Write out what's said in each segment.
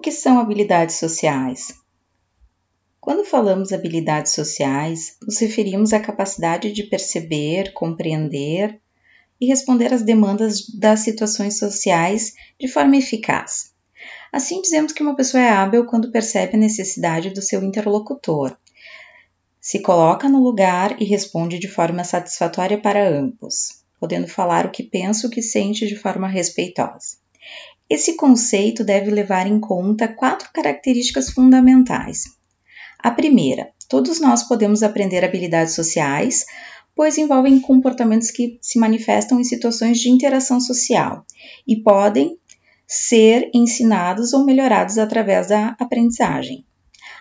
que são habilidades sociais? Quando falamos habilidades sociais, nos referimos à capacidade de perceber, compreender e responder às demandas das situações sociais de forma eficaz. Assim, dizemos que uma pessoa é hábil quando percebe a necessidade do seu interlocutor, se coloca no lugar e responde de forma satisfatória para ambos, podendo falar o que pensa, o que sente de forma respeitosa. Esse conceito deve levar em conta quatro características fundamentais. A primeira, todos nós podemos aprender habilidades sociais, pois envolvem comportamentos que se manifestam em situações de interação social e podem ser ensinados ou melhorados através da aprendizagem.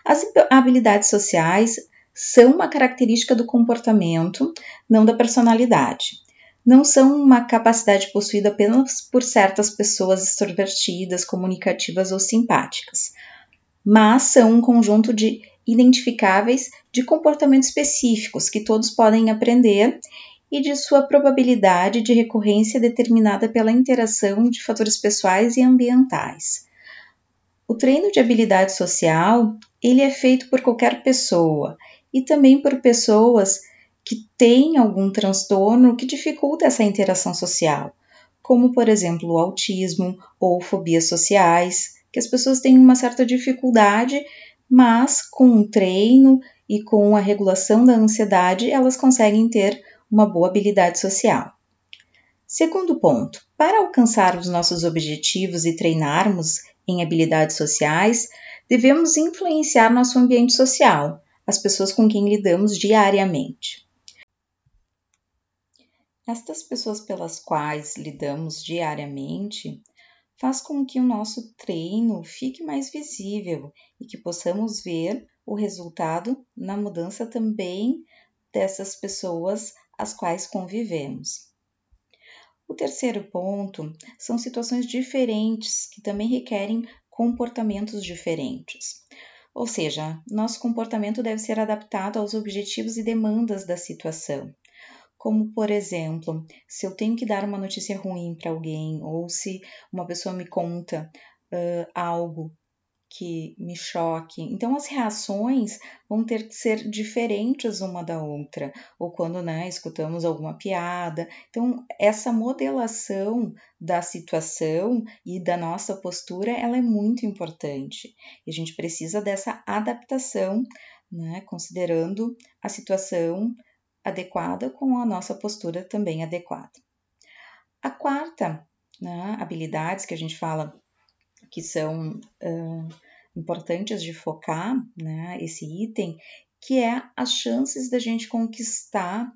As habilidades sociais são uma característica do comportamento, não da personalidade. Não são uma capacidade possuída apenas por certas pessoas extrovertidas, comunicativas ou simpáticas, mas são um conjunto de identificáveis de comportamentos específicos que todos podem aprender e de sua probabilidade de recorrência determinada pela interação de fatores pessoais e ambientais. O treino de habilidade social, ele é feito por qualquer pessoa e também por pessoas que têm algum transtorno que dificulta essa interação social, como por exemplo o autismo ou fobias sociais, que as pessoas têm uma certa dificuldade mas com o treino e com a regulação da ansiedade, elas conseguem ter uma boa habilidade social. Segundo ponto, para alcançar os nossos objetivos e treinarmos em habilidades sociais, devemos influenciar nosso ambiente social, as pessoas com quem lidamos diariamente. Estas pessoas pelas quais lidamos diariamente faz com que o nosso treino fique mais visível e que possamos ver o resultado na mudança também dessas pessoas às quais convivemos. O terceiro ponto são situações diferentes que também requerem comportamentos diferentes. Ou seja, nosso comportamento deve ser adaptado aos objetivos e demandas da situação como por exemplo, se eu tenho que dar uma notícia ruim para alguém ou se uma pessoa me conta uh, algo que me choque. Então as reações vão ter que ser diferentes uma da outra, ou quando né, escutamos alguma piada. Então essa modelação da situação e da nossa postura ela é muito importante. E a gente precisa dessa adaptação, né, considerando a situação adequada com a nossa postura também adequada. A quarta né, habilidades que a gente fala que são uh, importantes de focar, né, esse item, que é as chances da gente conquistar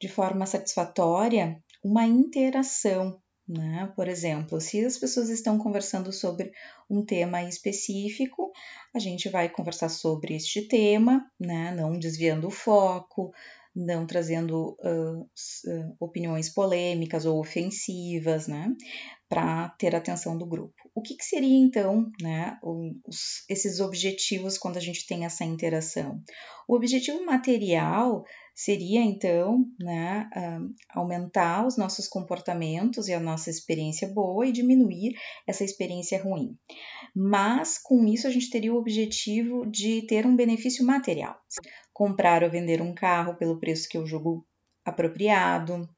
de forma satisfatória uma interação. Né? Por exemplo, se as pessoas estão conversando sobre um tema específico, a gente vai conversar sobre este tema, né? não desviando o foco, não trazendo uh, opiniões polêmicas ou ofensivas, né, para ter a atenção do grupo. O que, que seria então, né, os, esses objetivos quando a gente tem essa interação? O objetivo material seria então, né, uh, aumentar os nossos comportamentos e a nossa experiência boa e diminuir essa experiência ruim. Mas com isso a gente teria o objetivo de ter um benefício material comprar ou vender um carro pelo preço que eu julgo apropriado.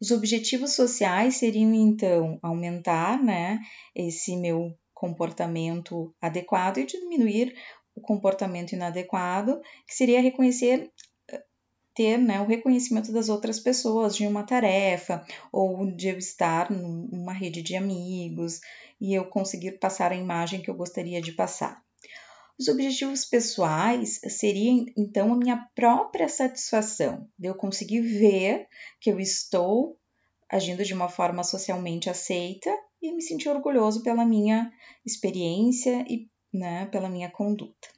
Os objetivos sociais seriam então aumentar, né, esse meu comportamento adequado e diminuir o comportamento inadequado, que seria reconhecer ter né, o reconhecimento das outras pessoas de uma tarefa ou de eu estar numa rede de amigos e eu conseguir passar a imagem que eu gostaria de passar. Os objetivos pessoais seriam então a minha própria satisfação, de eu conseguir ver que eu estou agindo de uma forma socialmente aceita e me sentir orgulhoso pela minha experiência e né, pela minha conduta.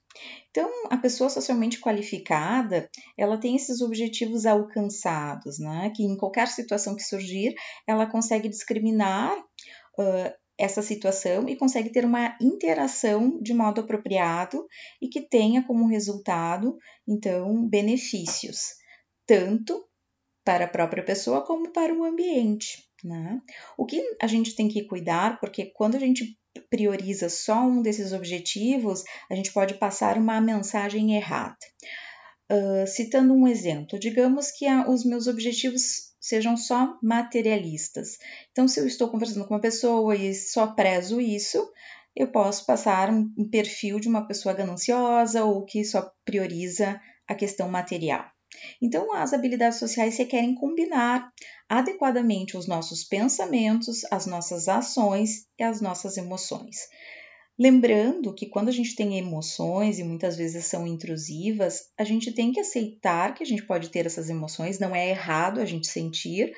Então, a pessoa socialmente qualificada, ela tem esses objetivos alcançados, né? Que em qualquer situação que surgir, ela consegue discriminar uh, essa situação e consegue ter uma interação de modo apropriado e que tenha como resultado, então, benefícios, tanto para a própria pessoa como para o ambiente. Né? O que a gente tem que cuidar, porque quando a gente prioriza só um desses objetivos, a gente pode passar uma mensagem errada. Uh, citando um exemplo, digamos que a, os meus objetivos sejam só materialistas. Então, se eu estou conversando com uma pessoa e só prezo isso, eu posso passar um, perfil de uma pessoa gananciosa ou que só prioriza a questão material. Então, as habilidades sociais requerem combinar adequadamente os nossos pensamentos, as nossas ações e as nossas emoções. Lembrando que quando a gente tem emoções e muitas vezes são intrusivas, a gente tem que aceitar que a gente pode ter essas emoções, não é errado a gente sentir.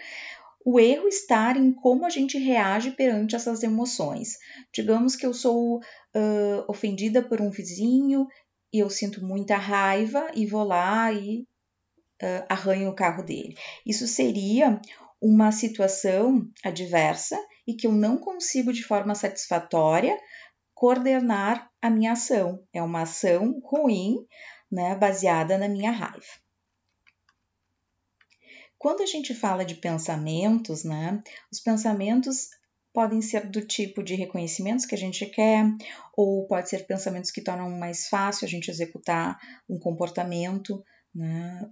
O erro está em como a gente reage perante essas emoções. Digamos que eu sou uh, ofendida por um vizinho e eu sinto muita raiva e vou lá e uh, arranha o carro dele. Isso seria uma situação adversa e que eu não consigo de forma satisfatória coordenar a minha ação. É uma ação ruim, né, baseada na minha raiva. Quando a gente fala de pensamentos, né, os pensamentos podem ser do tipo de reconhecimentos que a gente quer, ou pode ser pensamentos que tornam mais fácil a gente executar um comportamento, né?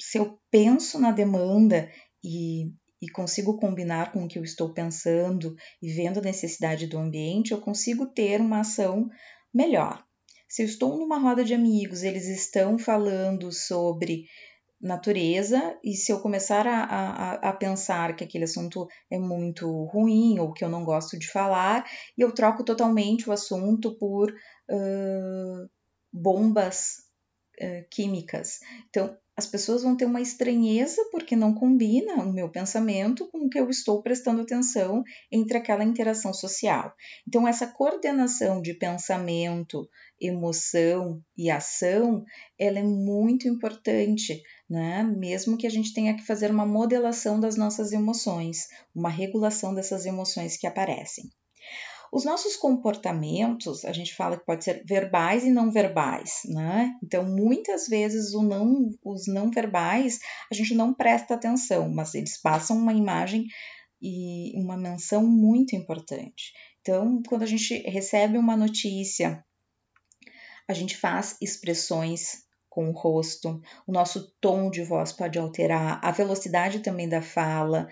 se eu penso na demanda e, e consigo combinar com o que eu estou pensando e vendo a necessidade do ambiente, eu consigo ter uma ação melhor. Se eu estou numa roda de amigos, eles estão falando sobre natureza, e se eu começar a, a, a, pensar que aquele assunto é muito ruim ou que eu não gosto de falar, e eu troco totalmente o assunto por uh, bombas uh, químicas. Então, as pessoas vão ter uma estranheza porque não combina o meu pensamento com o que eu estou prestando atenção entre aquela interação social. Então, essa coordenação de pensamento, emoção e ação, ela é muito importante, né? Mesmo que a gente tenha que fazer uma modelação das nossas emoções, uma regulação dessas emoções que aparecem. Os nossos comportamentos, a gente fala que pode ser verbais e não verbais, né? Então, muitas vezes não, os não verbais a gente não presta atenção, mas eles passam uma imagem e uma menção muito importante. Então, quando a gente recebe uma notícia, a gente faz expressões com o rosto, o nosso tom de voz pode alterar, a velocidade também da fala.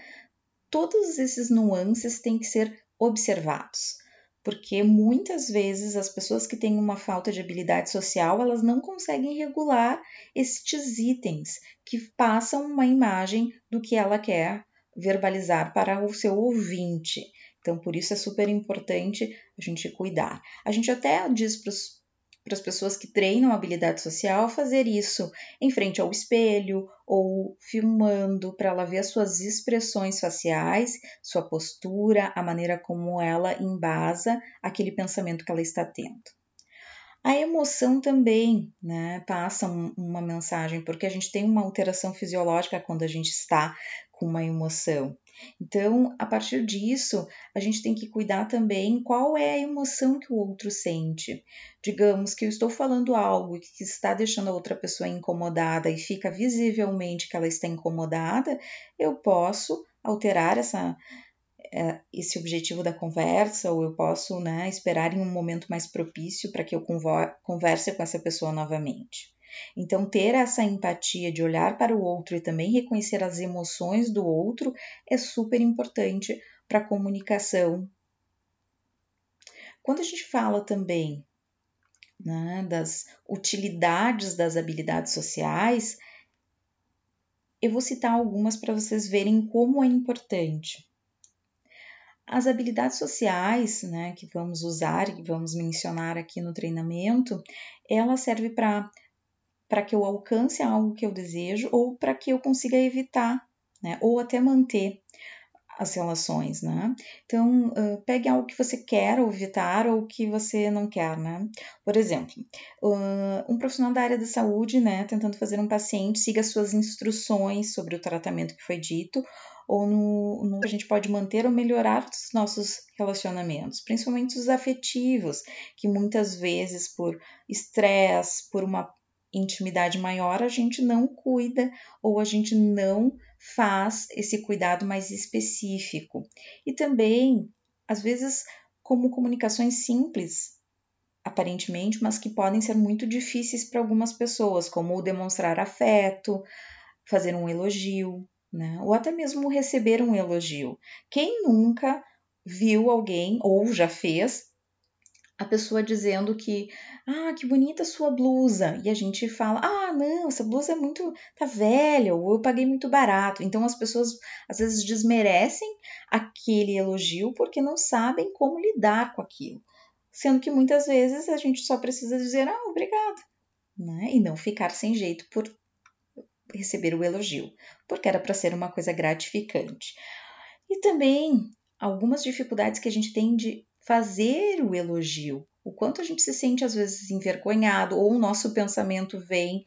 Todos esses nuances têm que ser observados porque muitas vezes as pessoas que têm uma falta de habilidade social, elas não conseguem regular estes itens que passam uma imagem do que ela quer verbalizar para o seu ouvinte. Então, por isso é super importante a gente cuidar. A gente até diz para as pessoas que treinam habilidade social fazer isso em frente ao espelho ou filmando para ela ver as suas expressões faciais, sua postura, a maneira como ela embasa aquele pensamento que ela está tendo. A emoção também né, passa uma mensagem, porque a gente tem uma alteração fisiológica quando a gente está com uma emoção. Então, a partir disso, a gente tem que cuidar também qual é a emoção que o outro sente. Digamos que eu estou falando algo que está deixando a outra pessoa incomodada e fica visivelmente que ela está incomodada, eu posso alterar essa, é, esse objetivo da conversa, ou eu posso né, esperar em um momento mais propício para que eu converse com essa pessoa novamente. Então, ter essa empatia de olhar para o outro e também reconhecer as emoções do outro é super importante para a comunicação. Quando a gente fala também né, das utilidades das habilidades sociais, eu vou citar algumas para vocês verem como é importante. As habilidades sociais, né, que vamos usar e que vamos mencionar aqui no treinamento, ela serve para para que eu alcance algo que eu desejo ou para que eu consiga evitar, né? Ou até manter as relações, né? Então, uh, pegue algo que você quer evitar ou que você não quer, né? Por exemplo, uh, um profissional da área da saúde, né, tentando fazer um paciente, siga suas instruções sobre o tratamento que foi dito, ou no, no a gente pode manter ou melhorar os nossos relacionamentos, principalmente os afetivos, que muitas vezes por estresse, por uma intimidade maior, a gente não cuida ou a gente não faz esse cuidado mais específico. E também, às vezes, como comunicações simples, aparentemente, mas que podem ser muito difíceis para algumas pessoas, como demonstrar afeto, fazer um elogio, né? Ou até mesmo receber um elogio. Quem nunca viu alguém ou já fez a pessoa dizendo que, ah, que bonita sua blusa, e a gente fala, ah, não, essa blusa é muito, tá velha, ou eu paguei muito barato. Então as pessoas às vezes desmerecem aquele elogio porque não sabem como lidar com aquilo. Sendo que muitas vezes a gente só precisa dizer, ah, obrigado, né? E não ficar sem jeito por receber o elogio, porque era para ser uma coisa gratificante. E também algumas dificuldades que a gente tem de fazer o elogio, o quanto a gente se sente às vezes envergonhado ou o nosso pensamento vem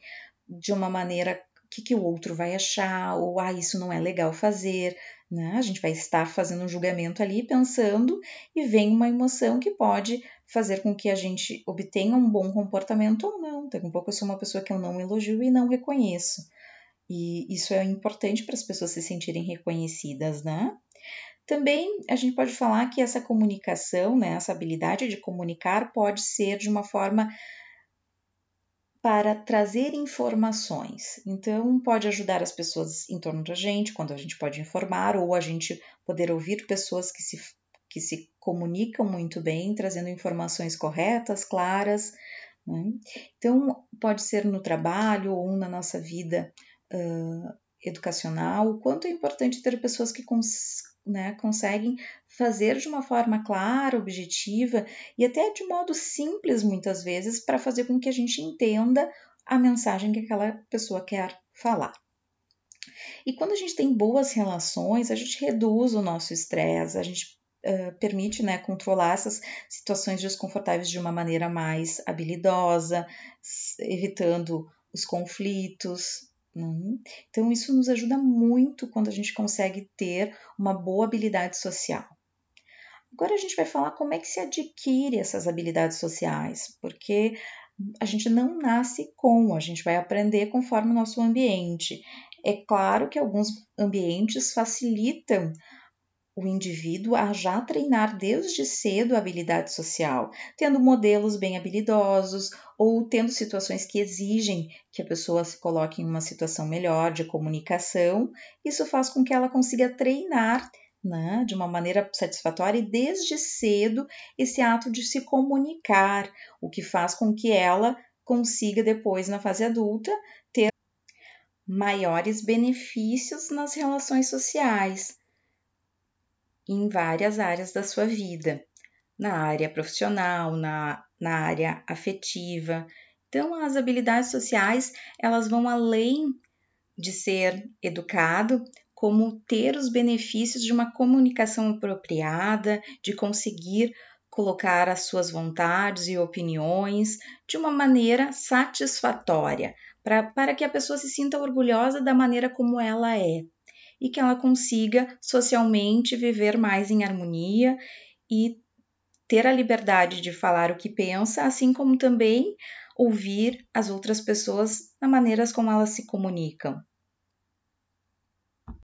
de uma maneira que, que o outro vai achar, ou ah, isso não é legal fazer, né? A gente vai estar fazendo um julgamento ali, pensando, e vem uma emoção que pode fazer com que a gente obtenha um bom comportamento ou não. Daqui a pouco eu sou uma pessoa que eu não elogio e não reconheço. E isso é importante para as pessoas se sentirem reconhecidas, né? Também a gente pode falar que essa comunicação, né, essa habilidade de comunicar pode ser de uma forma para trazer informações. Então, pode ajudar as pessoas em torno da gente, quando a gente pode informar, ou a gente poder ouvir pessoas que se, que se comunicam muito bem, trazendo informações corretas, claras. Né? Então, pode ser no trabalho ou na nossa vida uh, educacional, o quanto é importante ter pessoas que cons né, conseguem fazer de uma forma clara, objetiva e até de modo simples, muitas vezes, para fazer com que a gente entenda a mensagem que aquela pessoa quer falar. E quando a gente tem boas relações, a gente reduz o nosso estresse, a gente uh, permite né, controlar essas situações desconfortáveis de uma maneira mais habilidosa, evitando os conflitos? Então, isso nos ajuda muito quando a gente consegue ter uma boa habilidade social. Agora, a gente vai falar como é que se adquire essas habilidades sociais, porque a gente não nasce com, a gente vai aprender conforme o nosso ambiente. É claro que alguns ambientes facilitam o indivíduo a já treinar desde cedo a habilidade social, tendo modelos bem habilidosos ou tendo situações que exigem que a pessoa se coloque em uma situação melhor de comunicação. Isso faz com que ela consiga treinar né, de uma maneira satisfatória e desde cedo esse ato de se comunicar, o que faz com que ela consiga depois na fase adulta ter maiores benefícios nas relações sociais em várias áreas da sua vida, na área profissional, na, na área afetiva. Então, as habilidades sociais, elas vão além de ser educado, como ter os benefícios de uma comunicação apropriada, de conseguir colocar as suas vontades e opiniões de uma maneira satisfatória, pra, para que a pessoa se sinta orgulhosa da maneira como ela é e que ela consiga socialmente viver mais em harmonia e ter a liberdade de falar o que pensa, assim como também ouvir as outras pessoas na maneiras como elas se comunicam.